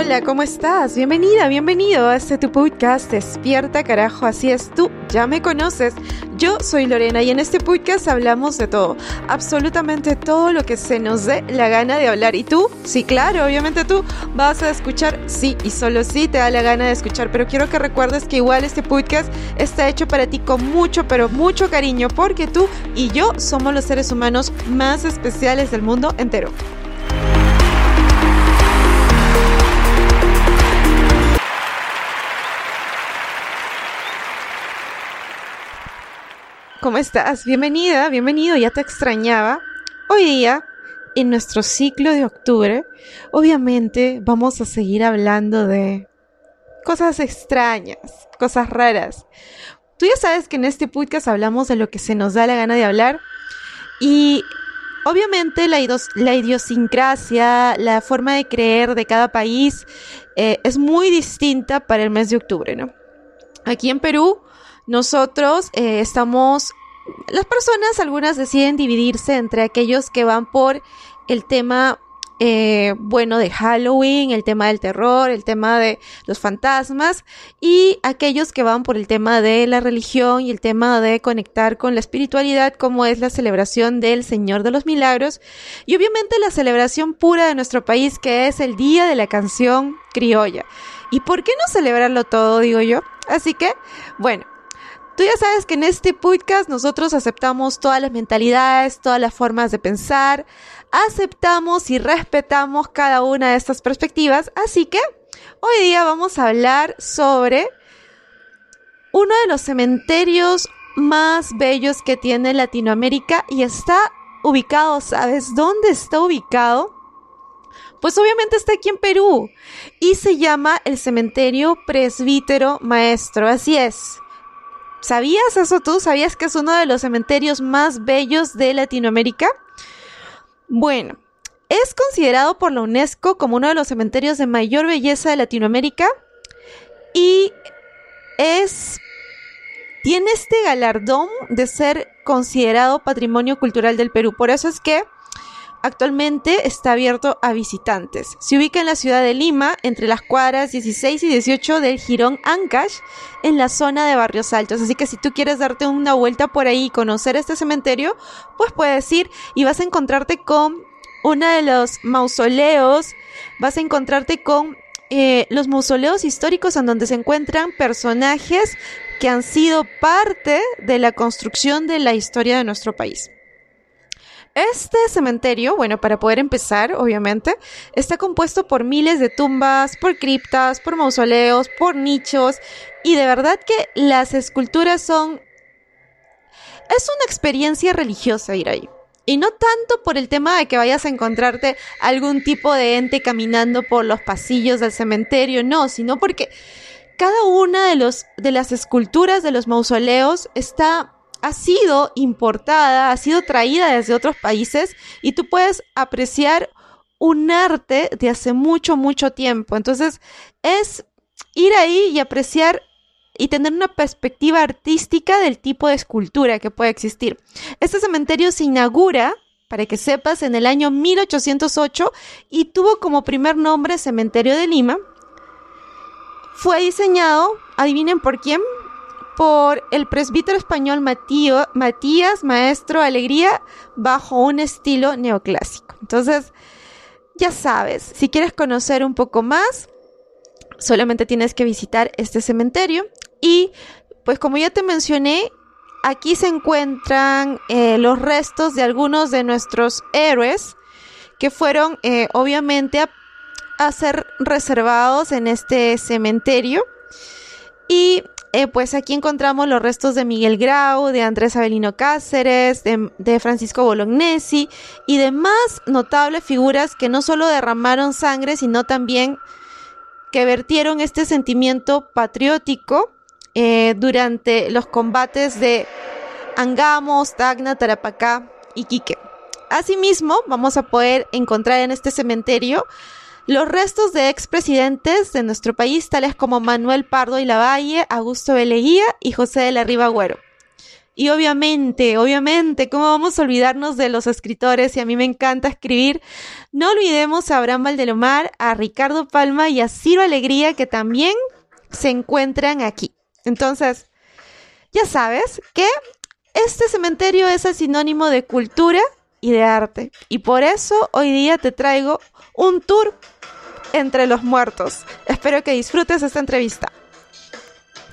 Hola, ¿cómo estás? Bienvenida, bienvenido a este tu podcast Despierta carajo, así es tú, ya me conoces. Yo soy Lorena y en este podcast hablamos de todo, absolutamente todo lo que se nos dé la gana de hablar. ¿Y tú? Sí, claro, obviamente tú vas a escuchar, sí, y solo sí te da la gana de escuchar, pero quiero que recuerdes que igual este podcast está hecho para ti con mucho, pero mucho cariño, porque tú y yo somos los seres humanos más especiales del mundo entero. ¿Cómo estás? Bienvenida, bienvenido, ya te extrañaba. Hoy día, en nuestro ciclo de octubre, obviamente vamos a seguir hablando de cosas extrañas, cosas raras. Tú ya sabes que en este podcast hablamos de lo que se nos da la gana de hablar y obviamente la, idiosincrasia, la forma de creer de cada país eh, es muy distinta para el mes de octubre, ¿no? Aquí en Perú nosotros eh, estamos, las personas, algunas deciden dividirse entre aquellos que van por el tema eh, bueno de Halloween, el tema del terror, el tema de los fantasmas y aquellos que van por el tema de la religión y el tema de conectar con la espiritualidad como es la celebración del Señor de los Milagros y obviamente la celebración pura de nuestro país que es el Día de la Canción Criolla. ¿Y por qué no celebrarlo todo, digo yo? Así que, bueno, Tú ya sabes que en este podcast nosotros aceptamos todas las mentalidades, todas las formas de pensar, aceptamos y respetamos cada una de estas perspectivas, así que hoy día vamos a hablar sobre uno de los cementerios más bellos que tiene Latinoamérica y está ubicado, ¿sabes dónde está ubicado? Pues obviamente está aquí en Perú y se llama el cementerio Presbítero Maestro, así es. ¿Sabías eso tú? ¿Sabías que es uno de los cementerios más bellos de Latinoamérica? Bueno, es considerado por la UNESCO como uno de los cementerios de mayor belleza de Latinoamérica y es tiene este galardón de ser considerado patrimonio cultural del Perú. Por eso es que Actualmente está abierto a visitantes. Se ubica en la ciudad de Lima, entre las cuadras 16 y 18 del Girón Ancash, en la zona de Barrios Altos. Así que si tú quieres darte una vuelta por ahí y conocer este cementerio, pues puedes ir y vas a encontrarte con uno de los mausoleos, vas a encontrarte con eh, los mausoleos históricos en donde se encuentran personajes que han sido parte de la construcción de la historia de nuestro país. Este cementerio, bueno, para poder empezar, obviamente, está compuesto por miles de tumbas, por criptas, por mausoleos, por nichos, y de verdad que las esculturas son... Es una experiencia religiosa ir ahí. Y no tanto por el tema de que vayas a encontrarte algún tipo de ente caminando por los pasillos del cementerio, no, sino porque cada una de, los, de las esculturas de los mausoleos está ha sido importada, ha sido traída desde otros países y tú puedes apreciar un arte de hace mucho, mucho tiempo. Entonces, es ir ahí y apreciar y tener una perspectiva artística del tipo de escultura que puede existir. Este cementerio se inaugura, para que sepas, en el año 1808 y tuvo como primer nombre Cementerio de Lima. Fue diseñado, adivinen por quién, por el presbítero español Matías Maestro Alegría bajo un estilo neoclásico. Entonces, ya sabes, si quieres conocer un poco más, solamente tienes que visitar este cementerio y pues como ya te mencioné, aquí se encuentran eh, los restos de algunos de nuestros héroes que fueron eh, obviamente a ser reservados en este cementerio. Y eh, pues aquí encontramos los restos de Miguel Grau, de Andrés Avelino Cáceres, de, Francisco Bolognesi y demás notables figuras que no solo derramaron sangre, sino también que vertieron este sentimiento patriótico eh, durante los combates de Angamos, Tacna, Tarapacá y Quique. Asimismo, vamos a poder encontrar en este cementerio los restos de expresidentes de nuestro país, tales como Manuel Pardo y Lavalle, Augusto Beleguía y José de la Riva Güero. Y obviamente, obviamente, ¿cómo vamos a olvidarnos de los escritores? Y a mí me encanta escribir. No olvidemos a Abraham Valdelomar, a Ricardo Palma y a Ciro Alegría, que también se encuentran aquí. Entonces, ya sabes que este cementerio es el sinónimo de cultura y de arte. Y por eso hoy día te traigo un tour entre los muertos. Espero que disfrutes esta entrevista.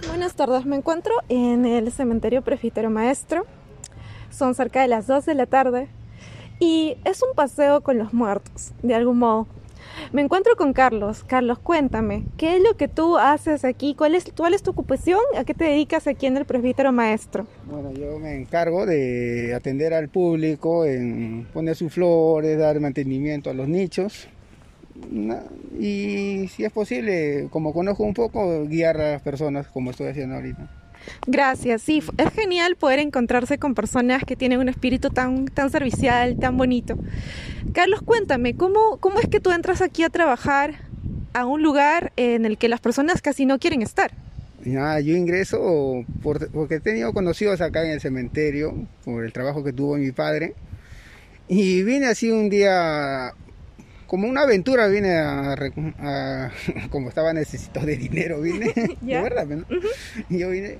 Buenas tardes, me encuentro en el cementerio Prefitero Maestro. Son cerca de las 2 de la tarde y es un paseo con los muertos, de algún modo. Me encuentro con Carlos. Carlos, cuéntame, ¿qué es lo que tú haces aquí? ¿Cuál es, cuál es tu ocupación? ¿A qué te dedicas aquí en el Presbítero Maestro? Bueno, yo me encargo de atender al público, en poner sus flores, dar mantenimiento a los nichos, y si es posible, como conozco un poco, guiar a las personas como estoy haciendo ahorita. Gracias, sí, es genial poder encontrarse con personas que tienen un espíritu tan, tan servicial, tan bonito. Carlos, cuéntame, ¿cómo, ¿cómo es que tú entras aquí a trabajar a un lugar en el que las personas casi no quieren estar? yo ingreso porque he tenido conocidos acá en el cementerio por el trabajo que tuvo mi padre y vine así un día como una aventura vine a, como estaba necesitado de dinero vine de verdad yo vine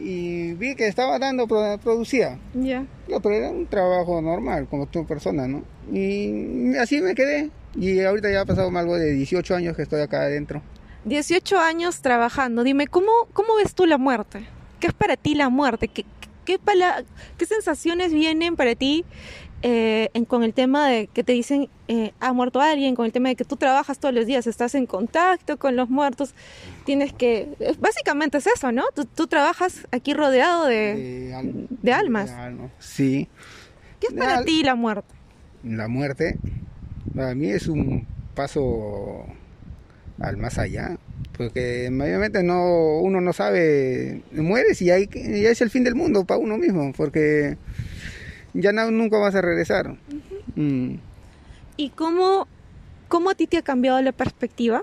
y vi que estaba dando producía. Ya. Pero era un trabajo normal como tu persona no y así me quedé. Y ahorita ya ha pasado algo de 18 años que estoy acá adentro. 18 años trabajando. Dime cómo cómo ves tú la muerte qué es para ti la muerte qué qué, qué sensaciones vienen para ti eh, con el tema de que te dicen eh, ha muerto alguien, con el tema de que tú trabajas todos los días, estás en contacto con los muertos, tienes que, básicamente es eso, ¿no? Tú, trabajas aquí rodeado de, almas. Sí. ¿Qué es para ti la muerte? La muerte, para mí es un paso al más allá, porque mayormente no, uno no sabe, mueres y ahí ya es el fin del mundo para uno mismo, porque ya no, nunca vas a regresar. Mm. ¿Y cómo, cómo a ti te ha cambiado la perspectiva?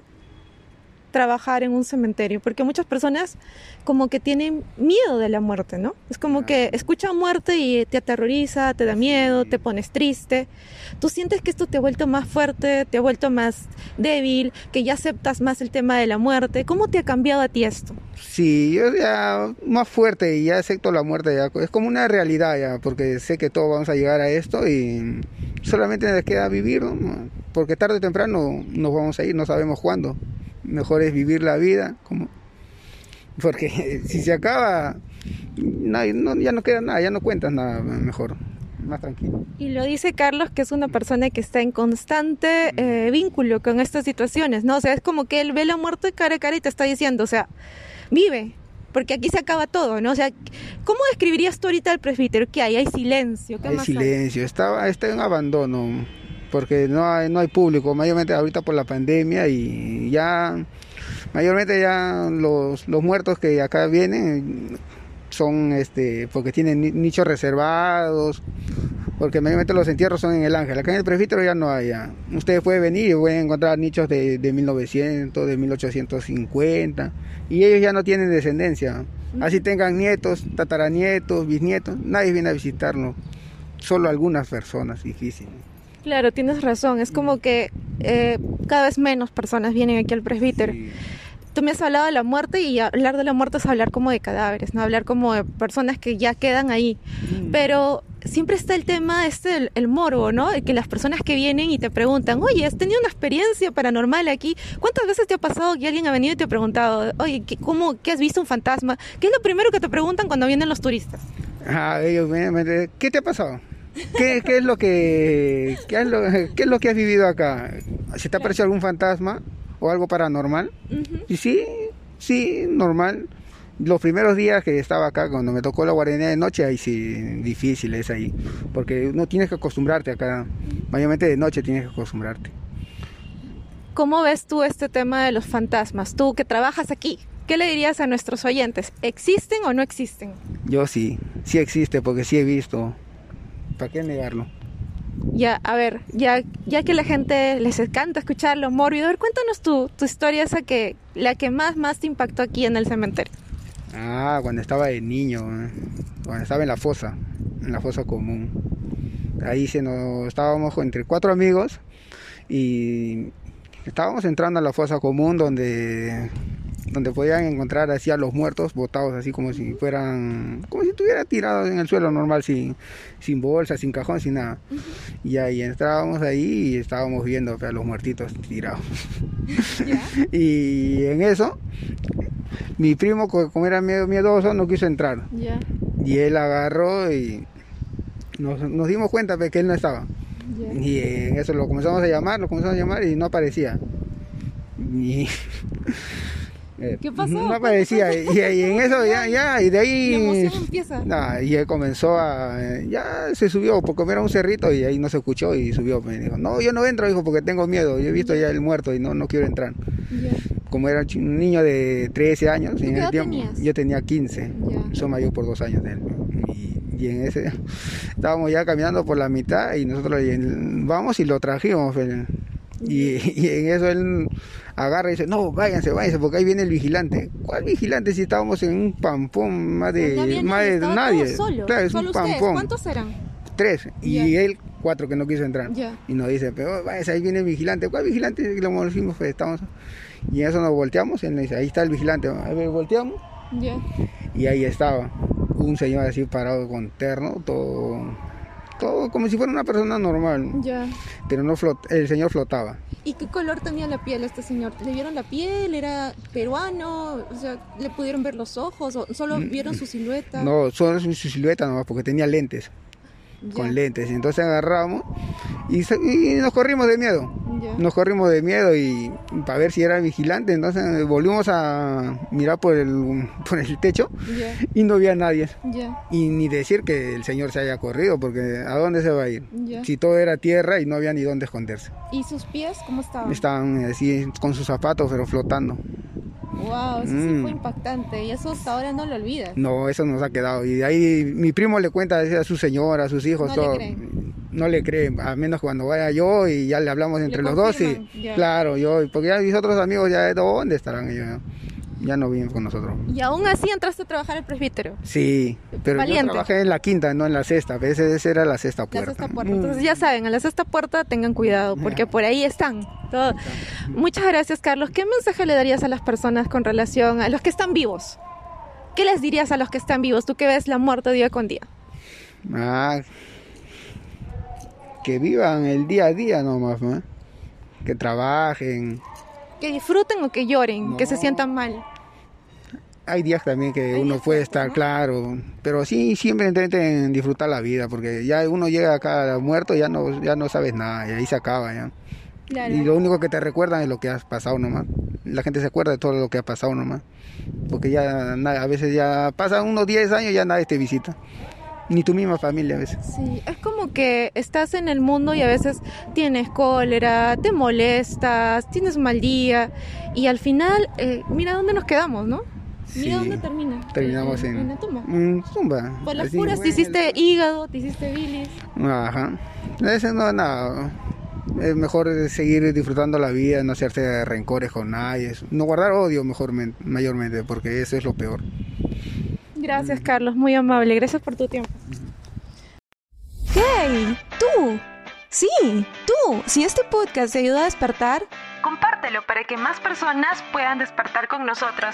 Trabajar en un cementerio, porque muchas personas como que tienen miedo de la muerte, ¿no? Es como que escuchan muerte y te aterroriza, te da miedo, te pones triste. ¿Tú sientes que esto te ha vuelto más fuerte, te ha vuelto más débil, que ya aceptas más el tema de la muerte? ¿Cómo te ha cambiado a ti esto? Sí, yo ya más fuerte y ya acepto la muerte, ya es como una realidad ya, porque sé que todos vamos a llegar a esto y solamente nos queda vivir, ¿no? porque tarde o temprano nos vamos a ir, no sabemos cuándo mejor es vivir la vida, como porque si se acaba, ya no queda nada, ya no cuentas nada mejor, más tranquilo. Y lo dice Carlos, que es una persona que está en constante eh, vínculo con estas situaciones, ¿no? O sea, es como que él ve la muerte cara a cara y te está diciendo, o sea, vive, porque aquí se acaba todo, ¿no? O sea, ¿cómo describirías tú ahorita el presbítero? ¿Qué hay? Hay silencio. hay silencio, Está, está en abandono porque no hay, no hay público, mayormente ahorita por la pandemia y ya, mayormente ya los, los muertos que acá vienen son este porque tienen nichos reservados porque mayormente los entierros son en el Ángel. Acá en el presbítero ya no hay. Ya. Ustedes pueden venir y pueden encontrar nichos de, de 1900, de 1850 y ellos ya no tienen descendencia. Así tengan nietos, tataranietos, bisnietos, nadie viene a visitarnos. Solo algunas personas, difíciles. Claro, tienes razón. Es como que eh, cada vez menos personas vienen aquí al presbítero. Tú me has hablado de la muerte y hablar de la muerte es hablar como de cadáveres, no hablar como de personas que ya quedan ahí. Mm. Pero siempre está el tema este el, el morbo, ¿no? Que las personas que vienen y te preguntan, oye, ¿has tenido una experiencia paranormal aquí? ¿Cuántas veces te ha pasado que alguien ha venido y te ha preguntado, oye, ¿qué, cómo, ¿qué has visto un fantasma? ¿Qué es lo primero que te preguntan cuando vienen los turistas? Ah, ellos, ¿qué te ha pasado? ¿Qué, es lo que qué es lo, qué es lo que has vivido acá? ¿Se te ha parecido algún fantasma o algo paranormal? Y sí, sí, normal. Los primeros días que estaba acá, cuando me tocó la guardia de noche, ahí sí, difícil es ahí. Porque no tienes que acostumbrarte acá. Mayormente de noche tienes que acostumbrarte. ¿Cómo ves tú este tema de los fantasmas? Tú que trabajas aquí, ¿qué le dirías a nuestros oyentes? ¿Existen o no existen? Yo sí, sí existe porque sí he visto. ¿Para qué negarlo? Ya, a ver, ya, ya que la gente les encanta escucharlo, mórbido, a ver, cuéntanos tu, tu historia esa que, la que más, más te impactó aquí en el cementerio. Ah, cuando estaba de niño, ¿eh? cuando estaba en la fosa, en la fosa común. Ahí se nos estábamos entre cuatro amigos y estábamos entrando a la fosa común donde donde podían encontrar así a los muertos botados así como si fueran como si estuvieran tirados en el suelo normal sin sin bolsa sin cajón sin nada. Y ahí entrábamos ahí y estábamos viendo a los muertitos tirados. Y en eso mi primo como era miedoso no quiso entrar. Y él agarró y nos, nos dimos cuenta de que él no estaba. Y en eso lo comenzamos a llamar lo comenzamos a llamar y no aparecía. Y eh, ¿Qué pasó? No aparecía. Y, y, en eso ya, ya, y de ahí. Nah, y él comenzó a. Ya se subió, porque era un cerrito y ahí no se escuchó y subió. Me dijo, no, yo no entro, hijo, porque tengo miedo. Yo he visto ya el muerto y no, no quiero entrar. Como era un niño de 13 años, en el tiempo, yo tenía 15. Soy mayor por dos años de él. Y, en ese. Estábamos ya caminando por la mitad y nosotros vamos y lo trajimos. Y, y en eso él agarra y dice, no, váyanse, váyanse, porque ahí viene el vigilante. ¿Cuál vigilante si estábamos en un pampón más de, más de nadie? Claro, es un pampón. ¿Cuántos eran? Tres. Y él, cuatro que no quiso entrar. Y nos dice, pero váyanse, ahí viene el vigilante. ¿Cuál vigilante? Y lo pues estamos... Y en eso nos volteamos y él nos dice, ahí está el vigilante. A ver, volteamos. Y ahí estaba un señor así parado con terno, todo todo como si fuera una persona normal. Ya. Pero no flot el señor flotaba. ¿Y qué color tenía la piel este señor? ¿Le vieron la piel? ¿Era peruano? O sea, ¿le pudieron ver los ojos? ¿O solo mm, vieron su silueta? No, solo su silueta nomás, porque tenía lentes con lentes. Entonces agarramos y, nos corrimos de miedo. Nos corrimos de miedo y para ver si era vigilante. Entonces volvimos a mirar por el, por el techo y no había nadie. Y ni decir que el señor se haya corrido, porque ¿a dónde se va a ir? Si todo era tierra y no había ni dónde esconderse. ¿Y sus pies cómo estaban? Estaban así con sus zapatos, pero flotando. Wow, eso sí fue mm. impactante y eso hasta ahora no lo olvidas. No, eso nos ha quedado. Y de ahí mi primo le cuenta a su señora, a sus hijos, no todo. Le creen. No le creen, a menos cuando vaya yo y ya le hablamos entre los dos. Y, claro, yo, porque ya mis otros amigos ya de dónde estarán ellos ya no viven con nosotros. ¿Y aún así entraste a trabajar el presbítero? Sí, pero yo trabajé en la quinta, no en la sexta. Esa, esa era la sexta puerta. La sexta puerta. Entonces ya saben, a la sexta puerta tengan cuidado, porque por ahí están. Muchas gracias, Carlos. ¿Qué mensaje le darías a las personas con relación a los que están vivos? ¿Qué les dirías a los que están vivos? Tú que ves la muerte día con día. Ah, que vivan el día a día nomás, ¿no? Que trabajen, que disfruten o que lloren, que se sientan mal. Hay días también que uno puede estar claro, pero sí siempre intenten disfrutar la vida, porque ya uno llega acá muerto ya no ya no sabes nada y ahí se acaba ya. Y lo único que te recuerdan es lo que has pasado nomás. La gente se acuerda de todo lo que ha pasado nomás. Porque ya a veces ya pasan unos 10 años y ya nadie te visita ni tu misma familia a veces. Sí, es como que estás en el mundo y a veces tienes cólera, te molestas, tienes mal día y al final, eh, mira dónde nos quedamos, ¿no? Mira dónde termina. Terminamos en, en, la tumba. En tumba. Por las puras, te hiciste hígado, te hiciste bilis. Ajá. Eso no, nada. Es mejor seguir disfrutando la vida, no hacerse rencores con nadie. No guardar odio mejor, mayormente, porque eso es lo peor. Gracias, Carlos, muy amable. Gracias por tu tiempo. ¡Hey! ¡Tú! Sí, tú. Si este podcast te ayuda a despertar, compártelo para que más personas puedan despertar con nosotros.